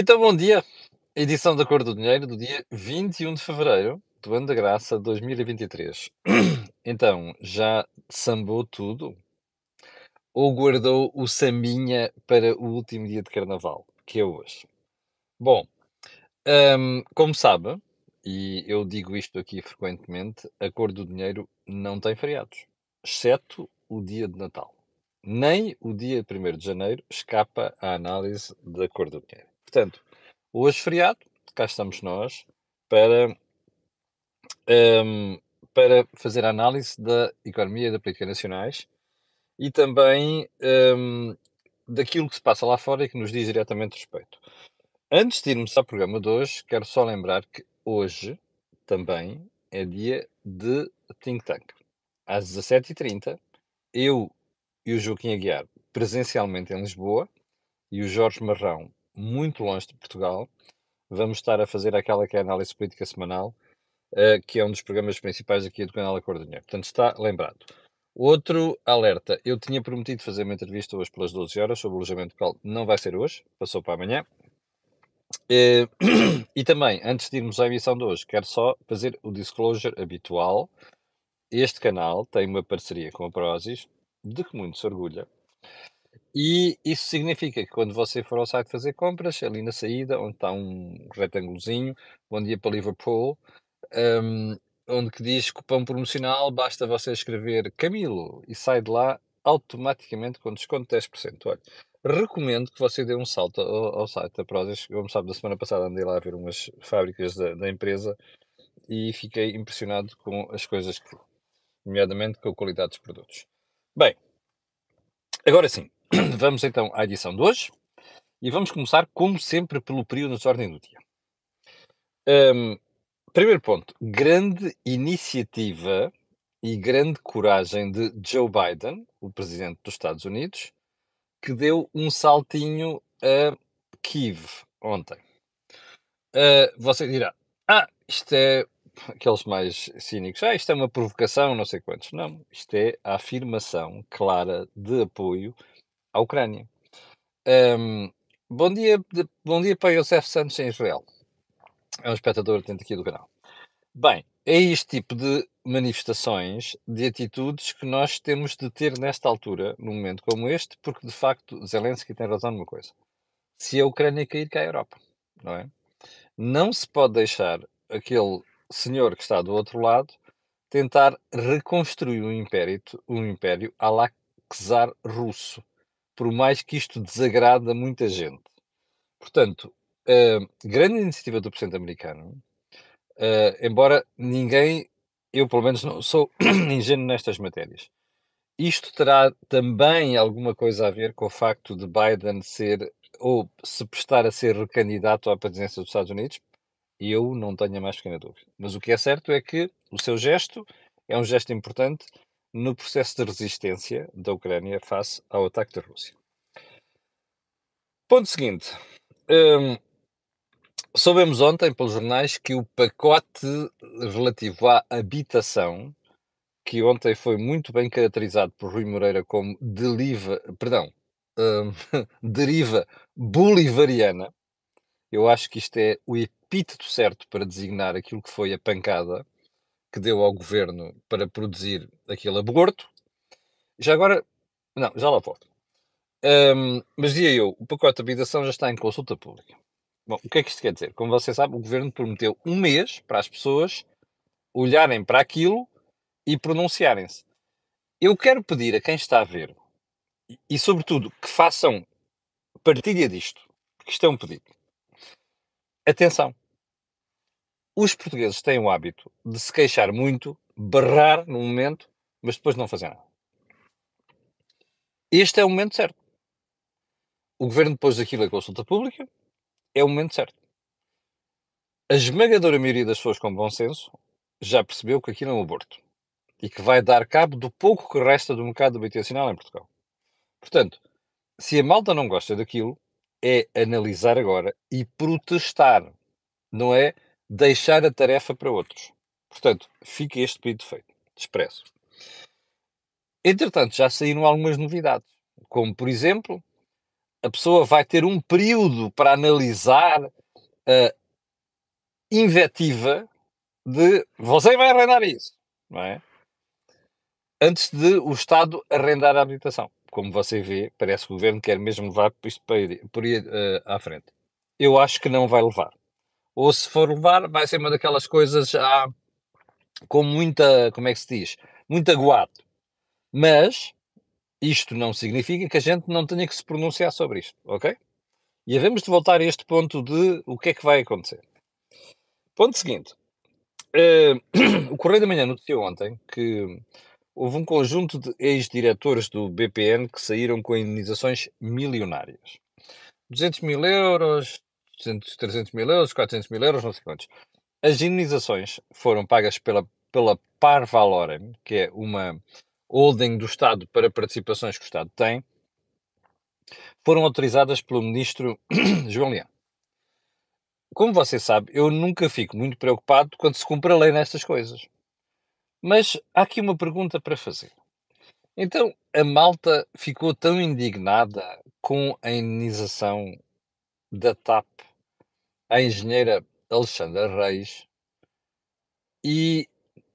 Então, bom dia. Edição da Cor do Dinheiro do dia 21 de fevereiro do ano da graça 2023. Então, já sambou tudo? Ou guardou o sambinha para o último dia de carnaval, que é hoje? Bom, hum, como sabe, e eu digo isto aqui frequentemente, a Cor do Dinheiro não tem feriados, exceto o dia de Natal. Nem o dia 1 de janeiro escapa à análise da Cor do Dinheiro. Portanto, hoje feriado, cá estamos nós para, hum, para fazer a análise da economia e da política nacionais e também hum, daquilo que se passa lá fora e que nos diz diretamente respeito. Antes de irmos ao programa de hoje, quero só lembrar que hoje também é dia de Think Tank. Às 17h30, eu e o Joaquim Aguiar presencialmente em Lisboa e o Jorge Marrão muito longe de Portugal, vamos estar a fazer aquela que é a análise política semanal, uh, que é um dos programas principais aqui do canal Acordo Dinheiro. Portanto, está lembrado. Outro alerta. Eu tinha prometido fazer uma entrevista hoje pelas 12 horas sobre o alojamento local. Não vai ser hoje, passou para amanhã. Uh, e também, antes de irmos à emissão de hoje, quero só fazer o disclosure habitual. Este canal tem uma parceria com a Prozis, de que muito se orgulha. E isso significa que quando você for ao site fazer compras, ali na saída, onde está um retângulozinho, bom dia para Liverpool, um, onde que diz cupom promocional, basta você escrever Camilo e sai de lá automaticamente com desconto de 10%. Olha, recomendo que você dê um salto ao, ao site da Prozis. Como sabe, da semana passada andei lá a ver umas fábricas da, da empresa e fiquei impressionado com as coisas que, nomeadamente com a qualidade dos produtos. Bem, agora sim, vamos então à edição de hoje e vamos começar, como sempre, pelo período de ordem do dia. Um, primeiro ponto: grande iniciativa e grande coragem de Joe Biden, o presidente dos Estados Unidos, que deu um saltinho a Kiev ontem. Uh, você dirá: Ah, isto é aqueles mais cínicos, ah, isto é uma provocação, não sei quantos. Não, isto é a afirmação clara de apoio à Ucrânia. Um, bom, dia, bom dia para Josef Santos em Israel. É um espectador atento aqui do canal. Bem, é este tipo de manifestações, de atitudes que nós temos de ter nesta altura, num momento como este, porque de facto Zelensky tem razão numa coisa. Se a Ucrânia cair, cai a Europa, não é? Não se pode deixar aquele senhor que está do outro lado tentar reconstruir um império, um império à la czar russo por mais que isto desagrade a muita gente. Portanto, grande iniciativa do Presidente americano, uh, embora ninguém, eu pelo menos não sou ingênuo nestas matérias. Isto terá também alguma coisa a ver com o facto de Biden ser ou se prestar a ser recandidato à presidência dos Estados Unidos? Eu não tenho a mais pequena dúvida. Mas o que é certo é que o seu gesto é um gesto importante no processo de resistência da Ucrânia face ao ataque da Rússia. Ponto seguinte. Hum, soubemos ontem pelos jornais que o pacote relativo à habitação, que ontem foi muito bem caracterizado por Rui Moreira como deliva, perdão, hum, deriva bolivariana, eu acho que isto é o epíteto certo para designar aquilo que foi a pancada que deu ao governo para produzir aquele aborto. Já agora, não, já lá volto. Um, mas dizia eu, o pacote de habitação já está em consulta pública. Bom, o que é que isto quer dizer? Como você sabe, o governo prometeu um mês para as pessoas olharem para aquilo e pronunciarem-se. Eu quero pedir a quem está a ver, e, e sobretudo que façam partilha disto, porque isto é um pedido. Atenção! Os portugueses têm o hábito de se queixar muito, berrar no momento, mas depois não fazer nada. Este é o momento certo. O governo depois daquilo a consulta pública, é o momento certo. A esmagadora maioria das pessoas com bom senso já percebeu que aquilo é um aborto e que vai dar cabo do pouco que resta do mercado habitacional em Portugal. Portanto, se a malta não gosta daquilo, é analisar agora e protestar, não é deixar a tarefa para outros. Portanto, fica este pedido feito, expresso. Entretanto, já saíram algumas novidades, como por exemplo a pessoa vai ter um período para analisar a invectiva de você vai arrendar isso, não é? Antes de o Estado arrendar a habitação. Como você vê, parece que o governo quer mesmo levar isto para por ir uh, à frente. Eu acho que não vai levar. Ou se for levar, vai ser uma daquelas coisas já com muita, como é que se diz? Muito aguado. Mas isto não significa que a gente não tenha que se pronunciar sobre isto, ok? E havemos de voltar a este ponto de o que é que vai acontecer. Ponto seguinte. Uh, o Correio da Manhã noticiou ontem que houve um conjunto de ex-diretores do BPN que saíram com indenizações milionárias. 200 mil euros, 200, 300 mil euros, 400 mil euros, não sei quantos. As indenizações foram pagas pela, pela Parvalorem, que é uma holding do Estado para participações que o Estado tem, foram autorizadas pelo ministro João Leão. Como você sabe, eu nunca fico muito preocupado quando se cumpre a lei nestas coisas. Mas há aqui uma pergunta para fazer. Então, a malta ficou tão indignada com a indenização da TAP à engenheira Alexandra Reis e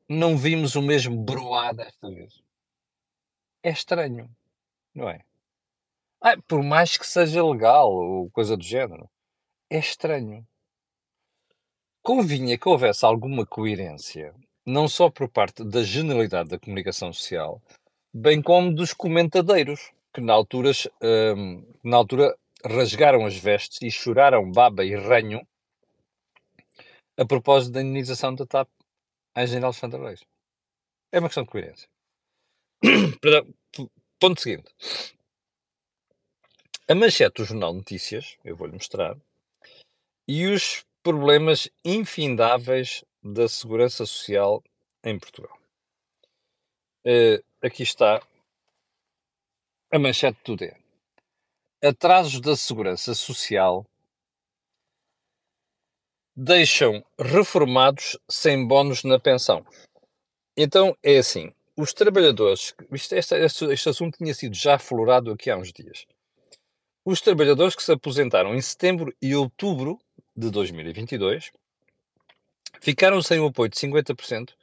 não vimos o mesmo broá desta vez. É estranho, não é? Ah, por mais que seja legal ou coisa do género, é estranho. Convinha que houvesse alguma coerência, não só por parte da generalidade da comunicação social, bem como dos comentadeiros, que na, altura, hum, na altura rasgaram as vestes e choraram baba e ranho a propósito da indenização da TAP à General Alexandre Reis. É uma questão de coerência. Ponto seguinte. A manchete do Jornal Notícias, eu vou-lhe mostrar, e os problemas infindáveis da segurança social em Portugal. Uh, aqui está a manchete do DN. Atrasos da segurança social deixam reformados sem bónus na pensão. Então é assim: os trabalhadores. Isto, este, este, este assunto tinha sido já aflorado aqui há uns dias. Os trabalhadores que se aposentaram em setembro e outubro de 2022 ficaram sem o apoio de 50%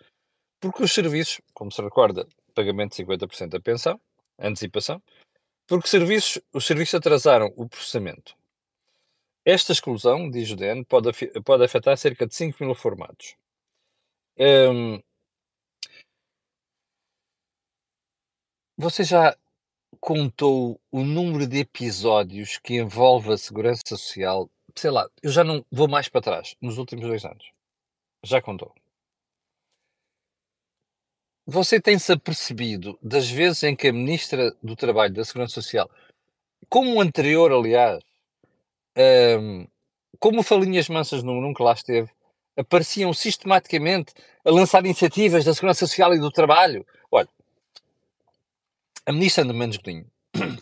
porque os serviços, como se recorda, pagamento de 50% da pensão, antecipação, porque serviços, os serviços atrasaram o processamento. Esta exclusão, diz o DN, pode, pode afetar cerca de 5 mil formados. Hum, você já contou o número de episódios que envolve a segurança social sei lá, eu já não vou mais para trás, nos últimos dois anos. Já contou. Você tem-se apercebido das vezes em que a Ministra do Trabalho da Segurança Social, como o anterior, aliás, um, como Falinhas Mansas no nunca lá esteve, apareciam sistematicamente a lançar iniciativas da Segurança Social e do Trabalho. Olha, a Ministra Ana Mendes Godinho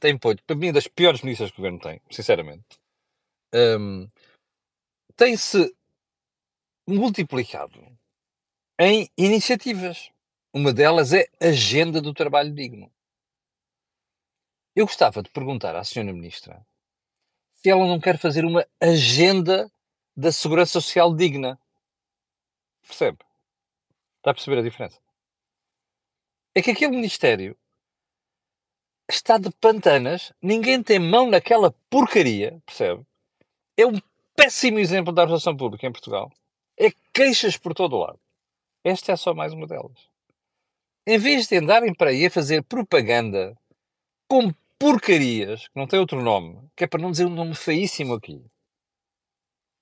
tem, para mim, das piores ministras que o Governo tem, sinceramente um, tem-se multiplicado em iniciativas. Uma delas é Agenda do Trabalho Digno. Eu gostava de perguntar à Sra. Ministra se ela não quer fazer uma agenda da segurança social digna. Percebe? Está a perceber a diferença? É que aquele Ministério está de pantanas, ninguém tem mão naquela porcaria, percebe? é um péssimo exemplo da administração pública em Portugal. É queixas por todo lado. Esta é só mais uma delas. Em vez de andarem para aí a fazer propaganda com porcarias, que não tem outro nome, que é para não dizer um nome feíssimo aqui,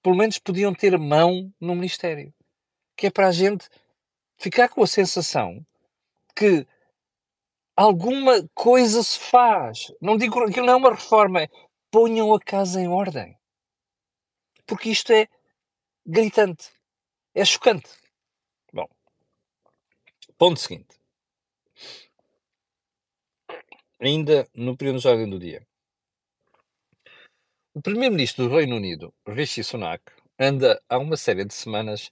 pelo menos podiam ter mão no Ministério. Que é para a gente ficar com a sensação que alguma coisa se faz. Não digo que não é uma reforma, ponham a casa em ordem porque isto é gritante, é chocante. Bom, ponto seguinte. Ainda no período de ordem do dia. O primeiro-ministro do Reino Unido, Rishi Sunak, anda há uma série de semanas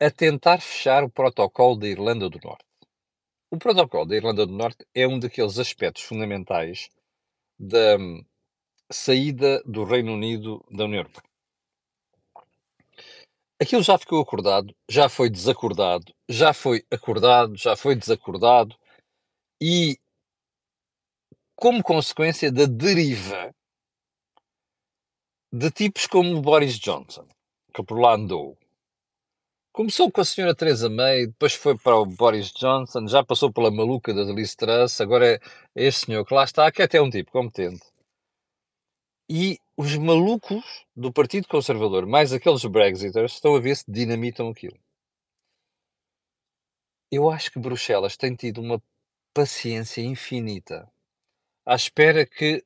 a tentar fechar o protocolo da Irlanda do Norte. O protocolo da Irlanda do Norte é um daqueles aspectos fundamentais da, saída do Reino Unido da União Europeia. Aquilo já ficou acordado, já foi desacordado, já foi acordado, já foi desacordado e, como consequência da deriva de tipos como Boris Johnson, que por lá andou, Começou com a senhora Teresa May, depois foi para o Boris Johnson, já passou pela maluca da Liz Truss, agora é este senhor que lá está, que é até um tipo competente. E os malucos do Partido Conservador, mais aqueles Brexiters, estão a ver se dinamitam aquilo. Eu acho que Bruxelas tem tido uma paciência infinita à espera que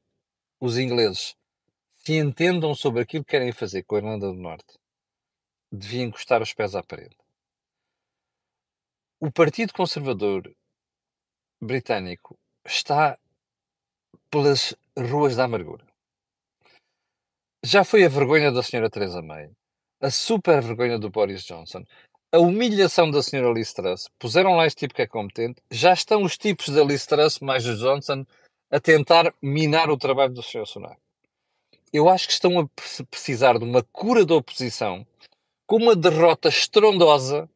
os ingleses se entendam sobre aquilo que querem fazer com a Irlanda do Norte devia encostar os pés à parede. O Partido Conservador britânico está pelas ruas da amargura. Já foi a vergonha da senhora Theresa May, a super vergonha do Boris Johnson, a humilhação da senhora Liz Truss. Puseram lá este tipo que é competente. Já estão os tipos da Liz Truss mais o Johnson a tentar minar o trabalho do Sr. Sunak. Eu acho que estão a precisar de uma cura da oposição com uma derrota estrondosa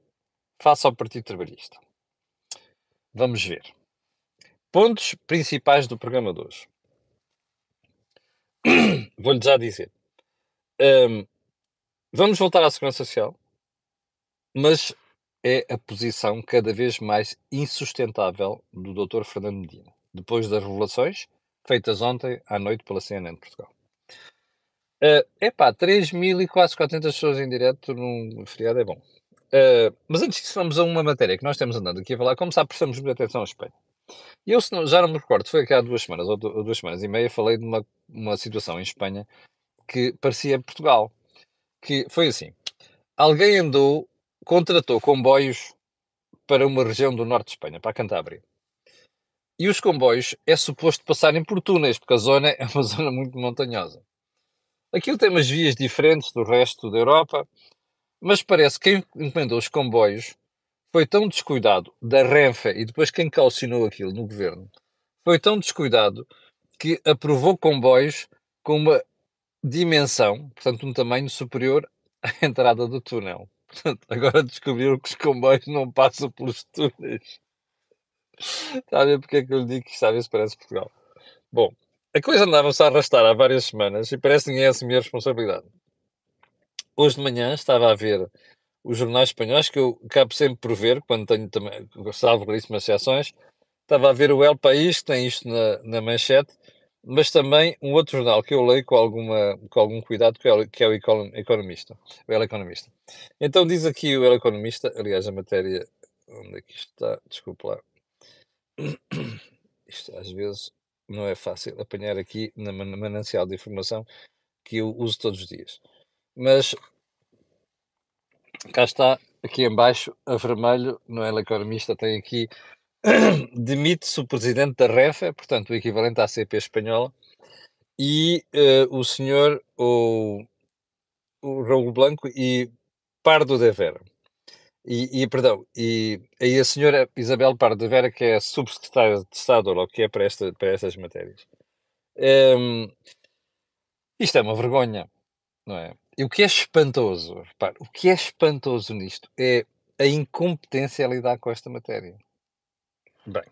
face ao Partido Trabalhista. Vamos ver. Pontos principais do programa de hoje. Vou-lhe já dizer. Um, vamos voltar à Segurança Social, mas é a posição cada vez mais insustentável do Dr. Fernando Medina, depois das revelações feitas ontem à noite pela CNN de Portugal. Uh, epá, 3 mil e quase 400 pessoas em direto num feriado é bom. Uh, mas antes disso, vamos a uma matéria que nós temos andando aqui a falar. Como sabe, prestamos muita atenção ao espelho. E eu, não, já não me recordo, foi aqui há duas semanas ou duas semanas e meia, falei de uma, uma situação em Espanha que parecia Portugal. Que foi assim: alguém andou, contratou comboios para uma região do norte de Espanha, para a Cantábria. E os comboios é suposto passarem por túneis, porque a zona é uma zona muito montanhosa. Aquilo tem umas vias diferentes do resto da Europa, mas parece que quem encomendou os comboios foi tão descuidado da Renfe e depois quem calcinou aquilo no governo foi tão descuidado que aprovou comboios com uma dimensão, portanto, um tamanho superior à entrada do túnel. Portanto, agora descobriram que os comboios não passam pelos túneis. Está a ver porque é que eu lhe digo que isto às vezes parece Portugal? Bom, a coisa andava-se a arrastar há várias semanas e parece que ninguém assumir a responsabilidade. Hoje de manhã estava a ver os jornais espanhóis, que eu acabo sempre por ver, quando tenho também, salvo raríssimas exceções, estava a ver o El País, que tem isto na, na manchete, mas também um outro jornal que eu leio com, alguma, com algum cuidado, que é, que é o Economista. O El Economista. Então diz aqui o El Economista, aliás, a matéria. Onde é que está? Desculpa lá. Isto às vezes não é fácil apanhar aqui na manancial de informação que eu uso todos os dias. Mas cá está, aqui embaixo, a vermelho, não é economista, tem aqui demite-se o presidente da REFA, portanto o equivalente à CP espanhola, e uh, o senhor, o, o Raul Blanco e Pardo de Vera. E, e, perdão, e aí a senhora Isabel Pardo de Vera, que é subsecretária de Estado, ou que é para, esta, para estas matérias. Um, isto é uma vergonha, não é? E o que é espantoso, repare, o que é espantoso nisto é a incompetência a lidar com esta matéria. Bem,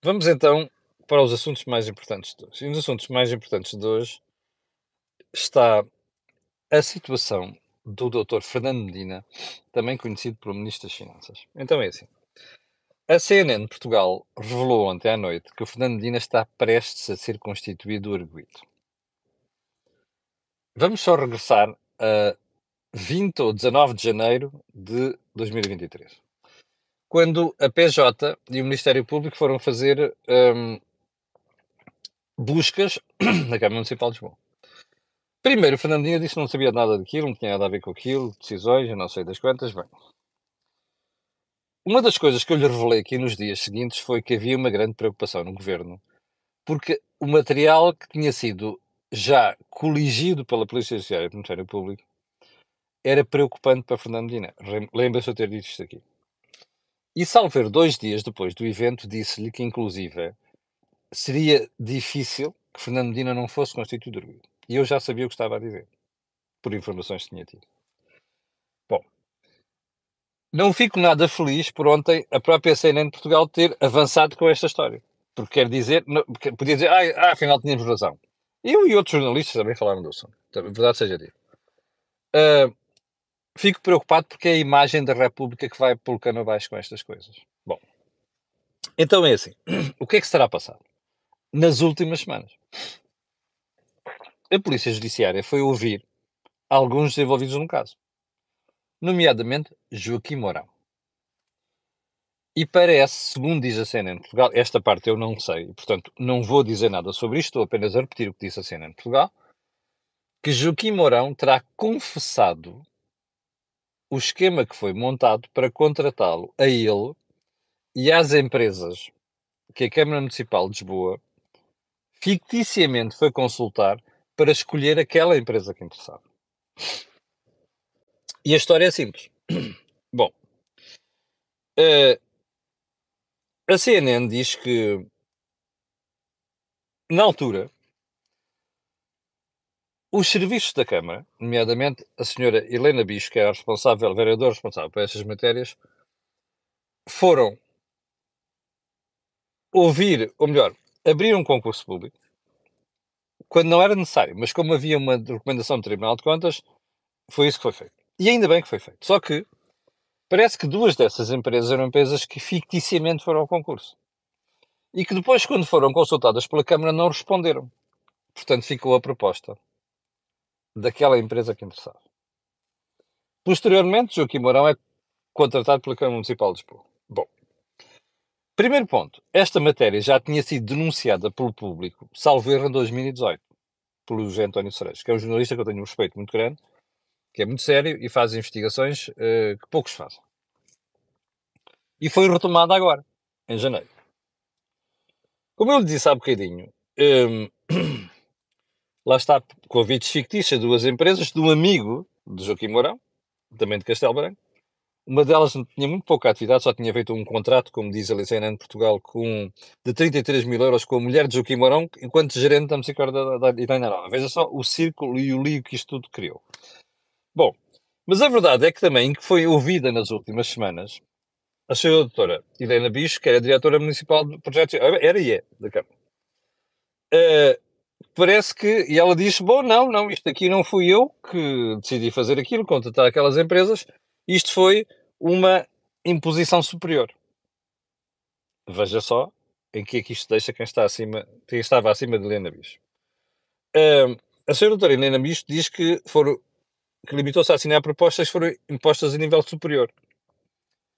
vamos então para os assuntos mais importantes de hoje. E nos assuntos mais importantes de hoje está a situação do Dr. Fernando Medina, também conhecido por Ministro das Finanças. Então é assim. A CNN de Portugal revelou ontem à noite que o Fernando Medina está prestes a ser constituído arguído. Vamos só regressar a 20 ou 19 de janeiro de 2023, quando a PJ e o Ministério Público foram fazer um, buscas na Câmara Municipal de Lisboa. Primeiro, o Fernandinho disse que não sabia nada daquilo, não tinha nada a ver com aquilo, decisões, não sei das quantas. Bem, uma das coisas que eu lhe revelei aqui nos dias seguintes foi que havia uma grande preocupação no governo, porque o material que tinha sido já coligido pela Polícia Judiciária e pelo Ministério Público era preocupante para Fernando Medina. Lembra-se eu ter dito isto aqui. E Salver, dois dias depois do evento, disse-lhe que, inclusive, seria difícil que Fernando Medina não fosse constituído arguido. E eu já sabia o que estava a dizer, por informações que tinha tido. Bom, não fico nada feliz por ontem a própria CNN de Portugal ter avançado com esta história. Porque quer dizer, podia dizer, ah, ah, afinal tínhamos razão. Eu e outros jornalistas também falaram do assunto. Então, verdade seja dita. Uh, fico preocupado porque é a imagem da República que vai pelo cano abaixo com estas coisas. Bom, então é assim. O que é que se terá passado? Nas últimas semanas, a Polícia Judiciária foi ouvir alguns envolvidos no caso, nomeadamente Joaquim Mourão. E parece, segundo diz a CNN Portugal, esta parte eu não sei, portanto não vou dizer nada sobre isto, estou apenas a repetir o que disse a CNN Portugal, que Joaquim Mourão terá confessado o esquema que foi montado para contratá-lo a ele e às empresas que a Câmara Municipal de Lisboa ficticiamente foi consultar para escolher aquela empresa que interessava. E a história é simples. Bom, uh, a CNN diz que, na altura, os serviços da Câmara, nomeadamente a senhora Helena Bicho, que é a responsável, a vereadora responsável por essas matérias, foram ouvir, ou melhor, abrir um concurso público, quando não era necessário, mas como havia uma recomendação do Tribunal de Contas, foi isso que foi feito. E ainda bem que foi feito. Só que parece que duas dessas empresas eram empresas que ficticiamente foram ao concurso. E que depois, quando foram consultadas pela Câmara, não responderam. Portanto, ficou a proposta daquela empresa que interessava. Posteriormente, Joaquim Mourão é contratado pela Câmara Municipal de Lisboa. Primeiro ponto. Esta matéria já tinha sido denunciada pelo público, salvo erro, em 2018, pelo José António Cerejo, que é um jornalista que eu tenho um respeito muito grande, que é muito sério e faz investigações uh, que poucos fazem. E foi retomada agora, em janeiro. Como eu lhe disse há bocadinho, um, lá está, convites fictícios a duas empresas de um amigo de Joaquim Mourão, também de Castelo Branco. Uma delas tinha muito pouca atividade, só tinha feito um contrato, como diz a Licena de Portugal, com, de 33 mil euros com a mulher de Joaquim Mourão, enquanto gerente da Musicar da, da, da. Veja só o círculo e o lío que isto tudo criou. Bom, mas a verdade é que também que foi ouvida nas últimas semanas a senhora doutora Helena Bicho, que era diretora municipal de projetos, era e é, da Câmara. Uh, parece que. E ela disse: Bom, não, não, isto aqui não fui eu que decidi fazer aquilo, contratar aquelas empresas, isto foi uma imposição superior. Veja só em que é que isto deixa quem, está acima, quem estava acima de Helena Bicho. Uh, a senhora doutora Helena Bicho diz que, foram, que limitou-se a assinar propostas que foram impostas a nível superior.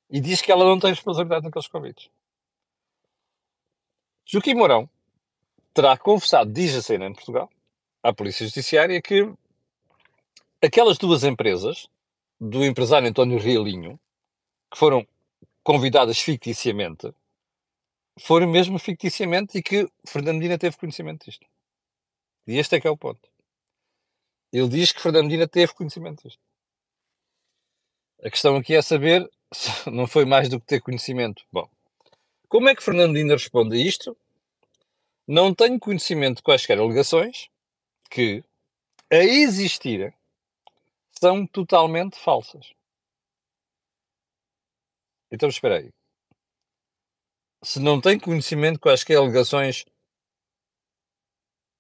E diz que ela não tem responsabilidade naqueles convites. Joaquim Mourão, terá confessado, diz a CNN Portugal, à Polícia Judiciária, que aquelas duas empresas, do empresário António Realinho, que foram convidadas ficticiamente, foram mesmo ficticiamente e que Fernandina teve conhecimento disto. E este é que é o ponto. Ele diz que Fernandina teve conhecimento disto. A questão aqui é saber se não foi mais do que ter conhecimento. Bom, como é que Fernandina responde a isto? Não tenho conhecimento de quaisquer alegações que, a existir, são totalmente falsas. Então, espera aí. Se não tem conhecimento de quaisquer alegações,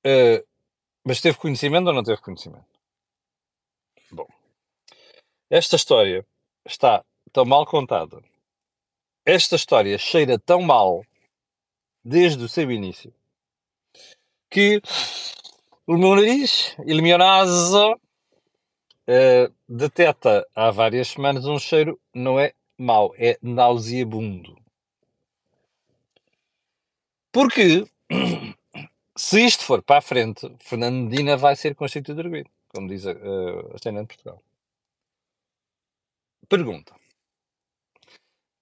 uh, mas teve conhecimento ou não teve conhecimento? Bom, esta história está tão mal contada. Esta história cheira tão mal desde o seu início que o meu nariz e minha nasa uh, detecta há várias semanas um cheiro, não é mau, é nauseabundo. Porque se isto for para a frente, Fernando Medina vai ser constituído arguido, como diz a, a, cena de Portugal. Pergunta.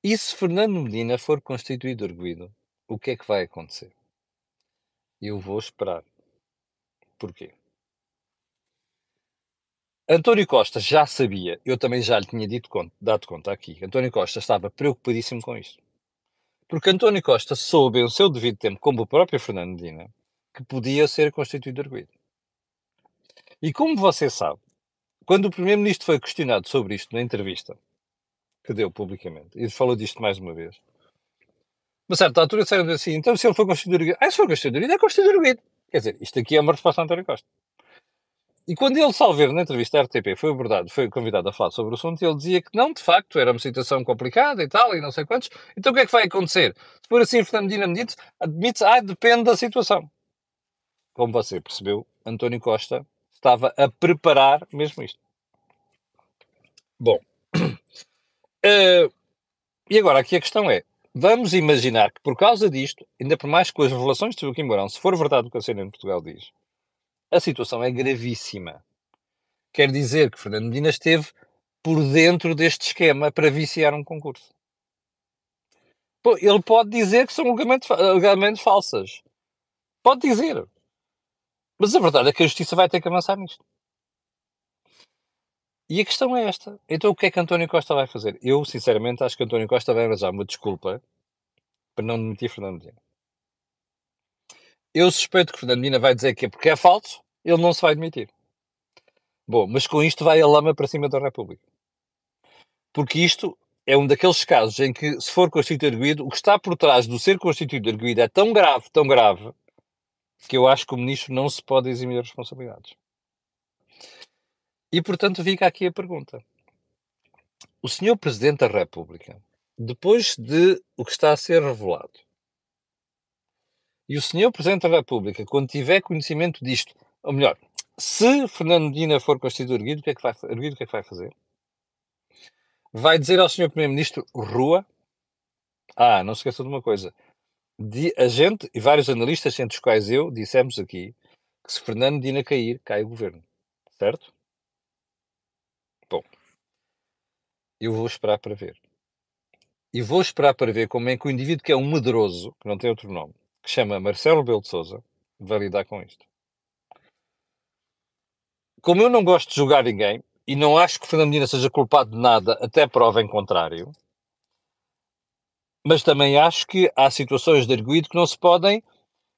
E se Fernando Medina for constituído arguido, o que é que vai acontecer? Eu vou esperar. Porquê? António Costa já sabia, eu também já lhe tinha dito, dado conta aqui, António Costa estava preocupadíssimo com isto. Porque António Costa soube, em seu devido tempo, como o próprio Fernando Medina, que podia ser constituído arguido. E como você sabe, quando o Primeiro-Ministro foi questionado sobre isto na entrevista que deu publicamente, e falou disto mais uma vez, a certa altura disseram assim, então se ele for constituído arguido, ah, se for constituído arguido, é constituído arguido. Quer dizer, isto aqui é uma resposta a António Costa. E quando ele, salver na entrevista à RTP, foi abordado, foi convidado a falar sobre o assunto, ele dizia que não, de facto, era uma situação complicada e tal, e não sei quantos. Então o que é que vai acontecer? Se for assim, Fernando Medina admite, admite ah, depende da situação. Como você percebeu, António Costa estava a preparar mesmo isto. Bom, uh, e agora aqui a questão é, vamos imaginar que por causa disto, ainda por mais com as revelações de Joaquim Mourão, se for verdade o que a CNN em Portugal diz, a situação é gravíssima. Quer dizer que Fernando Medina esteve por dentro deste esquema para viciar um concurso. Pô, ele pode dizer que são alegadamente falsas. Pode dizer. Mas a verdade é que a justiça vai ter que avançar nisto. E a questão é esta. Então o que é que António Costa vai fazer? Eu, sinceramente, acho que António Costa vai arranjar uma desculpa para não demitir Fernando Medina. Eu suspeito que Fernando Medina vai dizer que é porque é falso, ele não se vai demitir. Bom, mas com isto vai a lama para cima da República. Porque isto é um daqueles casos em que, se for constituído arguído, o que está por trás do ser constituído arguído é tão grave, tão grave, que eu acho que o ministro não se pode eximir responsabilidades. E, portanto, fica aqui a pergunta. O senhor Presidente da República, depois de o que está a ser revelado, e o senhor Presidente da República, quando tiver conhecimento disto, ou melhor, se Fernando Medina for constituído erguido, o que é que vai, erguido, o que é que vai fazer? Vai dizer ao senhor Primeiro-Ministro rua? Ah, não se esqueça de uma coisa. De, a gente e vários analistas, entre os quais eu, dissemos aqui que se Fernando Medina cair, cai o governo. Certo? Bom, eu vou esperar para ver. E vou esperar para ver como é que o indivíduo que é um medroso, que não tem outro nome, que chama Marcelo Belo de Souza, vai lidar com isto. Como eu não gosto de julgar ninguém, e não acho que Fernando Medina seja culpado de nada, até prova em contrário, mas também acho que há situações de arguído que não se podem,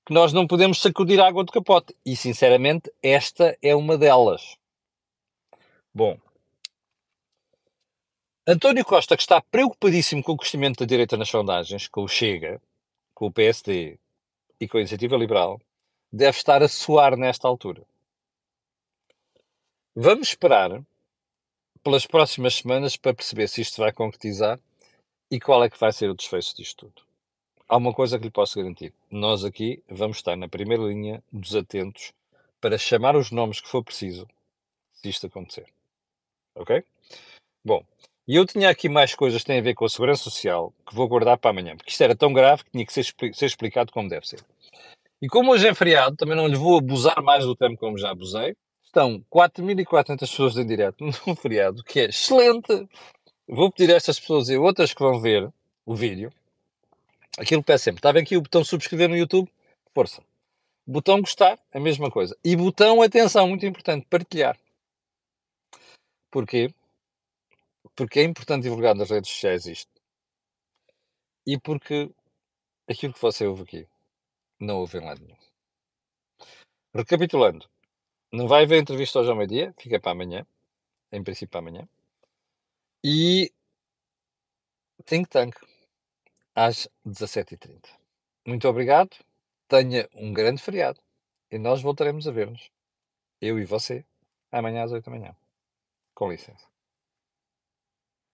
que nós não podemos sacudir a água do capote. E, sinceramente, esta é uma delas. Bom, António Costa, que está preocupadíssimo com o crescimento da direita nas sondagens, com o Chega, com o PSD, e com a Iniciativa Liberal deve estar a soar nesta altura. Vamos esperar pelas próximas semanas para perceber se isto vai concretizar e qual é que vai ser o desfecho disto tudo. Há uma coisa que lhe posso garantir: nós aqui vamos estar na primeira linha dos atentos para chamar os nomes que for preciso se isto acontecer. Ok? Bom, e eu tinha aqui mais coisas que têm a ver com a segurança social que vou guardar para amanhã, porque isto era tão grave que tinha que ser, ser explicado como deve ser. E como hoje é feriado, também não lhe vou abusar mais do tempo como já abusei. Estão 4.400 pessoas em direto num feriado, que é excelente. Vou pedir a estas pessoas e outras que vão ver o vídeo, aquilo que peço sempre. Está bem aqui o botão subscrever no YouTube? Força. Botão gostar, a mesma coisa. E botão, atenção, muito importante, partilhar. Porquê? Porque é importante divulgar nas redes sociais isto. E porque aquilo que você ouve aqui não ouve em lado nenhum. Recapitulando, não vai haver entrevista hoje ao meio-dia, fica para amanhã, em princípio para amanhã. E Think Tank, às 17h30. Muito obrigado, tenha um grande feriado e nós voltaremos a ver-nos, eu e você, amanhã às 8 da manhã. Com licença.